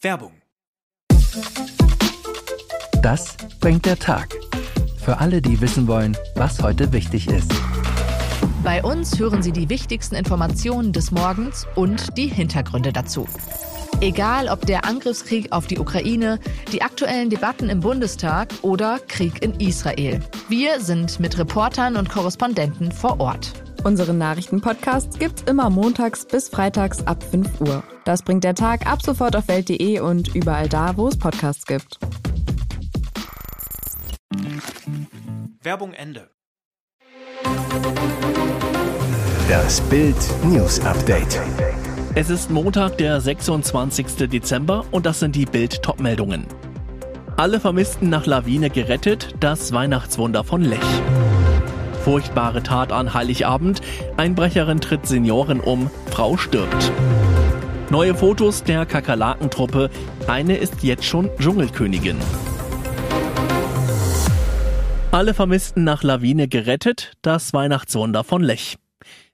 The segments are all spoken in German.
Werbung. Das bringt der Tag. Für alle, die wissen wollen, was heute wichtig ist. Bei uns hören Sie die wichtigsten Informationen des Morgens und die Hintergründe dazu. Egal ob der Angriffskrieg auf die Ukraine, die aktuellen Debatten im Bundestag oder Krieg in Israel. Wir sind mit Reportern und Korrespondenten vor Ort. Unseren Nachrichtenpodcast gibt's immer montags bis freitags ab 5 Uhr. Das bringt der Tag ab sofort auf welt.de und überall da, wo es Podcasts gibt. Werbung Ende. Das Bild News Update. Es ist Montag, der 26. Dezember und das sind die Bild Topmeldungen. Alle Vermissten nach Lawine gerettet, das Weihnachtswunder von Lech. Furchtbare Tat an Heiligabend, Einbrecherin tritt Senioren um, Frau stirbt. Neue Fotos der Kakerlakentruppe, eine ist jetzt schon Dschungelkönigin. Alle Vermissten nach Lawine gerettet, das Weihnachtswunder von Lech.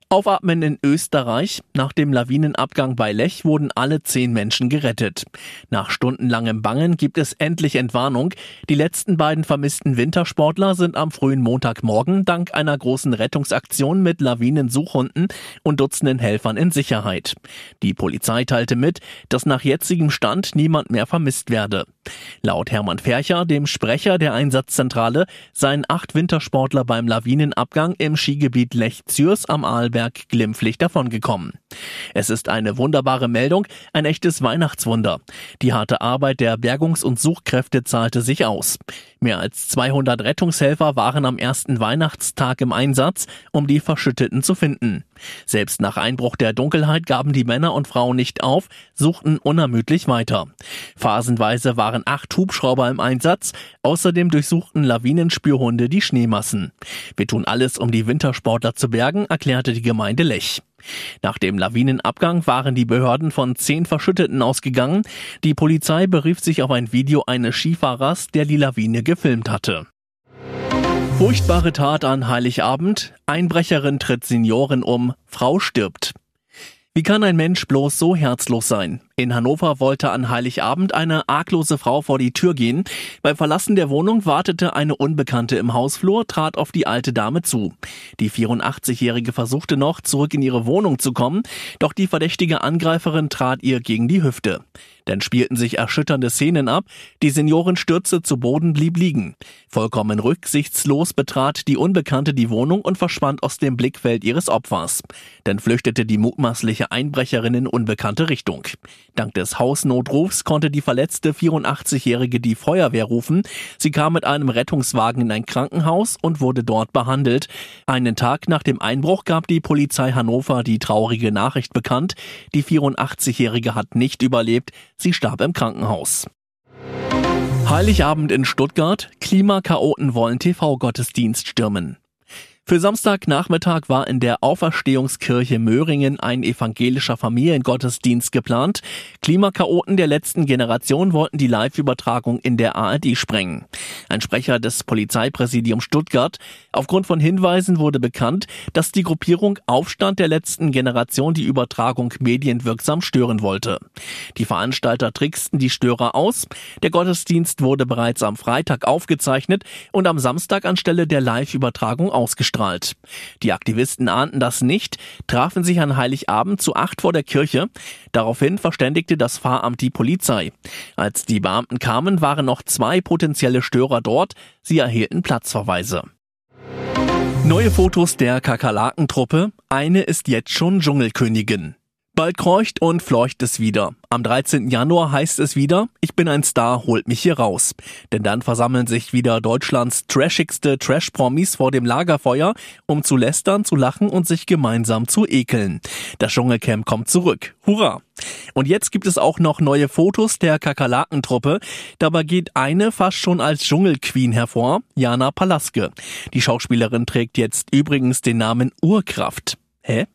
Aufatmen in Österreich. Nach dem Lawinenabgang bei Lech wurden alle zehn Menschen gerettet. Nach stundenlangem Bangen gibt es endlich Entwarnung. Die letzten beiden vermissten Wintersportler sind am frühen Montagmorgen dank einer großen Rettungsaktion mit Lawinensuchhunden und Dutzenden Helfern in Sicherheit. Die Polizei teilte mit, dass nach jetzigem Stand niemand mehr vermisst werde. Laut Hermann Fercher, dem Sprecher der Einsatzzentrale, seien acht Wintersportler beim Lawinenabgang im Skigebiet Lech-Zürs am Arlberg Berg glimpflich davongekommen. Es ist eine wunderbare Meldung, ein echtes Weihnachtswunder. Die harte Arbeit der Bergungs- und Suchkräfte zahlte sich aus. Mehr als 200 Rettungshelfer waren am ersten Weihnachtstag im Einsatz, um die Verschütteten zu finden. Selbst nach Einbruch der Dunkelheit gaben die Männer und Frauen nicht auf, suchten unermüdlich weiter. Phasenweise waren acht Hubschrauber im Einsatz, außerdem durchsuchten Lawinenspürhunde die Schneemassen. Wir tun alles, um die Wintersportler zu bergen, erklärte die Gemeinde Lech. Nach dem Lawinenabgang waren die Behörden von zehn Verschütteten ausgegangen. Die Polizei berief sich auf ein Video eines Skifahrers, der die Lawine gefilmt hatte. Furchtbare Tat an Heiligabend. Einbrecherin tritt Senioren um. Frau stirbt. Wie kann ein Mensch bloß so herzlos sein? In Hannover wollte an Heiligabend eine arglose Frau vor die Tür gehen. Beim Verlassen der Wohnung wartete eine Unbekannte im Hausflur, trat auf die alte Dame zu. Die 84-Jährige versuchte noch, zurück in ihre Wohnung zu kommen, doch die verdächtige Angreiferin trat ihr gegen die Hüfte. Dann spielten sich erschütternde Szenen ab, die Seniorin stürzte zu Boden, blieb liegen. Vollkommen rücksichtslos betrat die Unbekannte die Wohnung und verschwand aus dem Blickfeld ihres Opfers. Dann flüchtete die mutmaßliche Einbrecherin in unbekannte Richtung. Dank des Hausnotrufs konnte die verletzte 84-Jährige die Feuerwehr rufen. Sie kam mit einem Rettungswagen in ein Krankenhaus und wurde dort behandelt. Einen Tag nach dem Einbruch gab die Polizei Hannover die traurige Nachricht bekannt. Die 84-Jährige hat nicht überlebt. Sie starb im Krankenhaus. Heiligabend in Stuttgart. Klimakaoten wollen TV-Gottesdienst stürmen. Für Samstagnachmittag war in der Auferstehungskirche Möhringen ein evangelischer Familiengottesdienst geplant. Klimakaoten der letzten Generation wollten die Live-Übertragung in der ARD sprengen. Ein Sprecher des Polizeipräsidiums Stuttgart. Aufgrund von Hinweisen wurde bekannt, dass die Gruppierung Aufstand der letzten Generation die Übertragung medienwirksam stören wollte. Die Veranstalter tricksten die Störer aus. Der Gottesdienst wurde bereits am Freitag aufgezeichnet und am Samstag anstelle der Live-Übertragung ausgestrahlt ausgestrahlt. Die Aktivisten ahnten das nicht, trafen sich an Heiligabend zu acht vor der Kirche. Daraufhin verständigte das Pfarramt die Polizei. Als die Beamten kamen, waren noch zwei potenzielle Störer dort. Sie erhielten Platzverweise. Neue Fotos der Kakerlakentruppe. Eine ist jetzt schon Dschungelkönigin. Bald kreucht und fleucht es wieder. Am 13. Januar heißt es wieder, ich bin ein Star, holt mich hier raus. Denn dann versammeln sich wieder Deutschlands trashigste Trash-Promis vor dem Lagerfeuer, um zu lästern, zu lachen und sich gemeinsam zu ekeln. Das Dschungelcamp kommt zurück. Hurra! Und jetzt gibt es auch noch neue Fotos der Kakerlakentruppe. Dabei geht eine fast schon als Dschungelqueen hervor, Jana Palaske. Die Schauspielerin trägt jetzt übrigens den Namen Urkraft. Hä?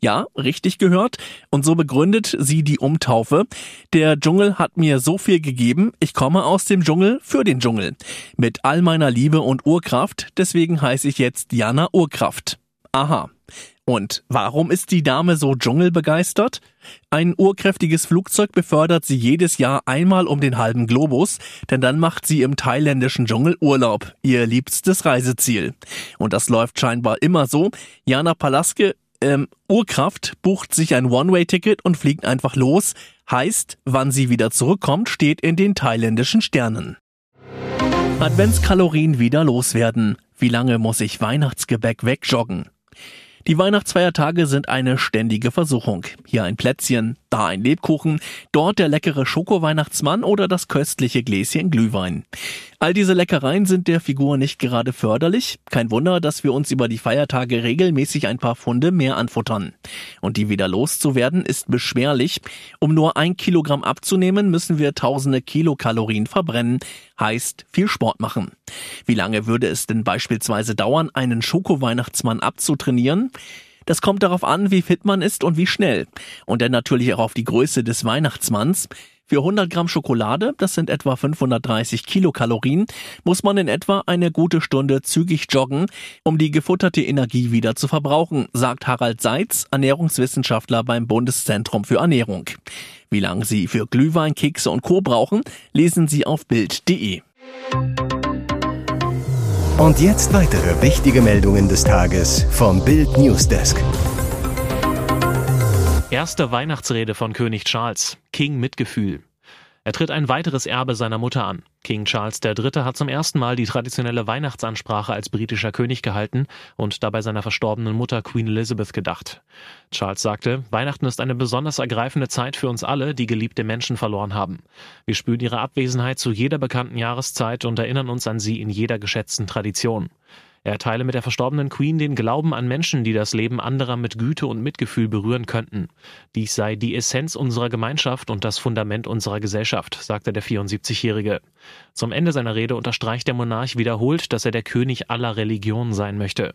Ja, richtig gehört. Und so begründet sie die Umtaufe. Der Dschungel hat mir so viel gegeben, ich komme aus dem Dschungel für den Dschungel. Mit all meiner Liebe und Urkraft, deswegen heiße ich jetzt Jana Urkraft. Aha. Und warum ist die Dame so dschungelbegeistert? Ein urkräftiges Flugzeug befördert sie jedes Jahr einmal um den halben Globus, denn dann macht sie im thailändischen Dschungel Urlaub, ihr liebstes Reiseziel. Und das läuft scheinbar immer so. Jana Palaske, ähm, Urkraft, bucht sich ein One-Way-Ticket und fliegt einfach los. Heißt, wann sie wieder zurückkommt, steht in den thailändischen Sternen. Adventskalorien wieder loswerden. Wie lange muss ich Weihnachtsgebäck wegjoggen? Die Weihnachtsfeiertage sind eine ständige Versuchung. Hier ein Plätzchen, da ein Lebkuchen, dort der leckere Schoko-Weihnachtsmann oder das köstliche Gläschen Glühwein. All diese Leckereien sind der Figur nicht gerade förderlich. Kein Wunder, dass wir uns über die Feiertage regelmäßig ein paar Funde mehr anfuttern. Und die wieder loszuwerden ist beschwerlich. Um nur ein Kilogramm abzunehmen, müssen wir tausende Kilokalorien verbrennen. Heißt viel Sport machen. Wie lange würde es denn beispielsweise dauern, einen Schoko-Weihnachtsmann abzutrainieren? Das kommt darauf an, wie fit man ist und wie schnell. Und dann natürlich auch auf die Größe des Weihnachtsmanns. Für 100 Gramm Schokolade, das sind etwa 530 Kilokalorien, muss man in etwa eine gute Stunde zügig joggen, um die gefutterte Energie wieder zu verbrauchen, sagt Harald Seitz, Ernährungswissenschaftler beim Bundeszentrum für Ernährung. Wie lange Sie für Glühwein, Kekse und Co. brauchen, lesen Sie auf Bild.de. Und jetzt weitere wichtige Meldungen des Tages vom Bild Newsdesk. Erste Weihnachtsrede von König Charles. King Mitgefühl. Er tritt ein weiteres Erbe seiner Mutter an. King Charles III. hat zum ersten Mal die traditionelle Weihnachtsansprache als britischer König gehalten und dabei seiner verstorbenen Mutter Queen Elizabeth gedacht. Charles sagte, Weihnachten ist eine besonders ergreifende Zeit für uns alle, die geliebte Menschen verloren haben. Wir spüren ihre Abwesenheit zu jeder bekannten Jahreszeit und erinnern uns an sie in jeder geschätzten Tradition. Er teile mit der verstorbenen Queen den Glauben an Menschen, die das Leben anderer mit Güte und Mitgefühl berühren könnten. Dies sei die Essenz unserer Gemeinschaft und das Fundament unserer Gesellschaft, sagte der 74-Jährige. Zum Ende seiner Rede unterstreicht der Monarch wiederholt, dass er der König aller Religionen sein möchte.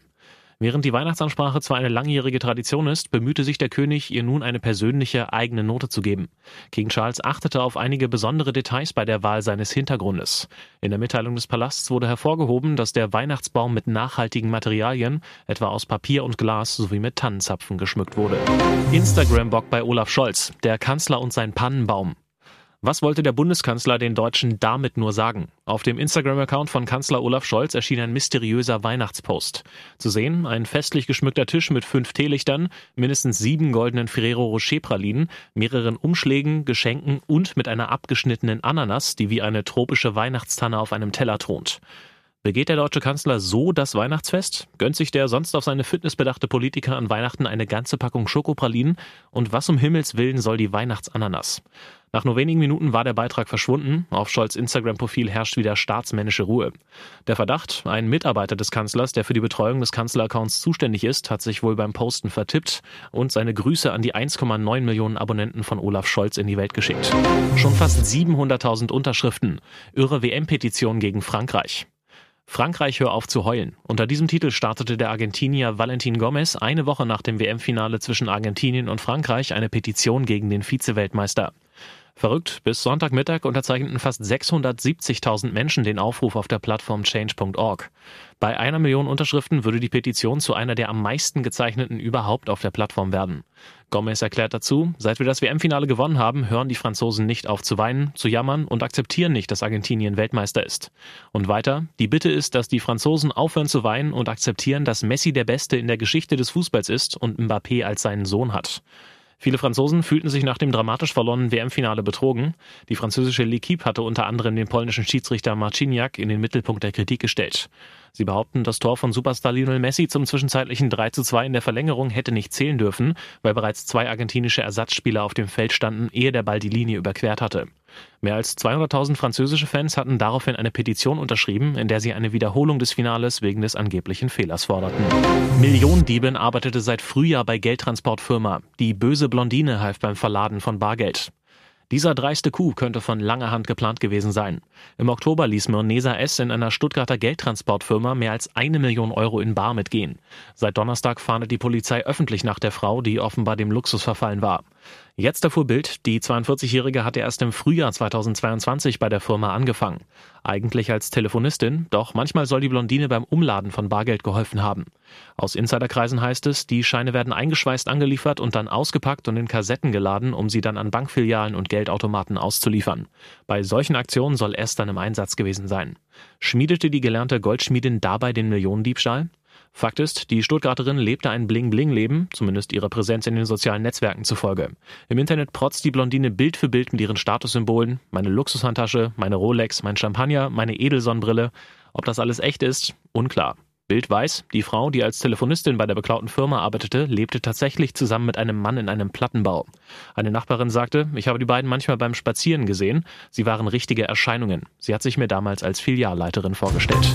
Während die Weihnachtsansprache zwar eine langjährige Tradition ist, bemühte sich der König, ihr nun eine persönliche eigene Note zu geben. King Charles achtete auf einige besondere Details bei der Wahl seines Hintergrundes. In der Mitteilung des Palasts wurde hervorgehoben, dass der Weihnachtsbaum mit nachhaltigen Materialien, etwa aus Papier und Glas sowie mit Tannenzapfen geschmückt wurde. Instagram-Bock bei Olaf Scholz, der Kanzler und sein Pannenbaum. Was wollte der Bundeskanzler den Deutschen damit nur sagen? Auf dem Instagram-Account von Kanzler Olaf Scholz erschien ein mysteriöser Weihnachtspost. Zu sehen ein festlich geschmückter Tisch mit fünf Teelichtern, mindestens sieben goldenen Ferrero Rocher Pralinen, mehreren Umschlägen, Geschenken und mit einer abgeschnittenen Ananas, die wie eine tropische Weihnachtstanne auf einem Teller thront. Begeht der deutsche Kanzler so das Weihnachtsfest? Gönnt sich der sonst auf seine Fitness bedachte Politiker an Weihnachten eine ganze Packung Schokopralinen? Und was um Himmels Willen soll die Weihnachtsananas? Nach nur wenigen Minuten war der Beitrag verschwunden. Auf Scholz Instagram-Profil herrscht wieder staatsmännische Ruhe. Der Verdacht, ein Mitarbeiter des Kanzlers, der für die Betreuung des Kanzleraccounts zuständig ist, hat sich wohl beim Posten vertippt und seine Grüße an die 1,9 Millionen Abonnenten von Olaf Scholz in die Welt geschickt. Schon fast 700.000 Unterschriften. Irre WM-Petition gegen Frankreich. Frankreich hör auf zu heulen. Unter diesem Titel startete der Argentinier Valentin Gomez eine Woche nach dem WM-Finale zwischen Argentinien und Frankreich eine Petition gegen den Vize-Weltmeister. Verrückt, bis Sonntagmittag unterzeichneten fast 670.000 Menschen den Aufruf auf der Plattform change.org. Bei einer Million Unterschriften würde die Petition zu einer der am meisten gezeichneten überhaupt auf der Plattform werden. Gomez erklärt dazu, seit wir das WM-Finale gewonnen haben, hören die Franzosen nicht auf zu weinen, zu jammern und akzeptieren nicht, dass Argentinien Weltmeister ist. Und weiter, die Bitte ist, dass die Franzosen aufhören zu weinen und akzeptieren, dass Messi der Beste in der Geschichte des Fußballs ist und Mbappé als seinen Sohn hat. Viele Franzosen fühlten sich nach dem dramatisch verlorenen WM-Finale betrogen. Die französische L'Equipe hatte unter anderem den polnischen Schiedsrichter Marciniak in den Mittelpunkt der Kritik gestellt. Sie behaupten, das Tor von Superstar Lionel Messi zum zwischenzeitlichen 3 zu 2 in der Verlängerung hätte nicht zählen dürfen, weil bereits zwei argentinische Ersatzspieler auf dem Feld standen, ehe der Ball die Linie überquert hatte. Mehr als 200.000 französische Fans hatten daraufhin eine Petition unterschrieben, in der sie eine Wiederholung des Finales wegen des angeblichen Fehlers forderten. Millionendiebin arbeitete seit Frühjahr bei Geldtransportfirma. Die böse Blondine half beim Verladen von Bargeld. Dieser dreiste Coup könnte von langer Hand geplant gewesen sein. Im Oktober ließ Mirnesa S. in einer Stuttgarter Geldtransportfirma mehr als eine Million Euro in Bar mitgehen. Seit Donnerstag fahndet die Polizei öffentlich nach der Frau, die offenbar dem Luxus verfallen war. Jetzt erfuhr Bild, die 42-Jährige hatte erst im Frühjahr 2022 bei der Firma angefangen. Eigentlich als Telefonistin, doch manchmal soll die Blondine beim Umladen von Bargeld geholfen haben. Aus Insiderkreisen heißt es, die Scheine werden eingeschweißt angeliefert und dann ausgepackt und in Kassetten geladen, um sie dann an Bankfilialen und Geldautomaten auszuliefern. Bei solchen Aktionen soll es dann im Einsatz gewesen sein. Schmiedete die gelernte Goldschmiedin dabei den Millionendiebstahl? Fakt ist, die Stuttgarterin lebte ein Bling-Bling-Leben, zumindest ihrer Präsenz in den sozialen Netzwerken zufolge. Im Internet protzt die Blondine Bild für Bild mit ihren Statussymbolen, meine Luxushandtasche, meine Rolex, mein Champagner, meine Edelsonnenbrille. Ob das alles echt ist, unklar. Bild weiß, die Frau, die als Telefonistin bei der beklauten Firma arbeitete, lebte tatsächlich zusammen mit einem Mann in einem Plattenbau. Eine Nachbarin sagte, ich habe die beiden manchmal beim Spazieren gesehen. Sie waren richtige Erscheinungen. Sie hat sich mir damals als Filialleiterin vorgestellt.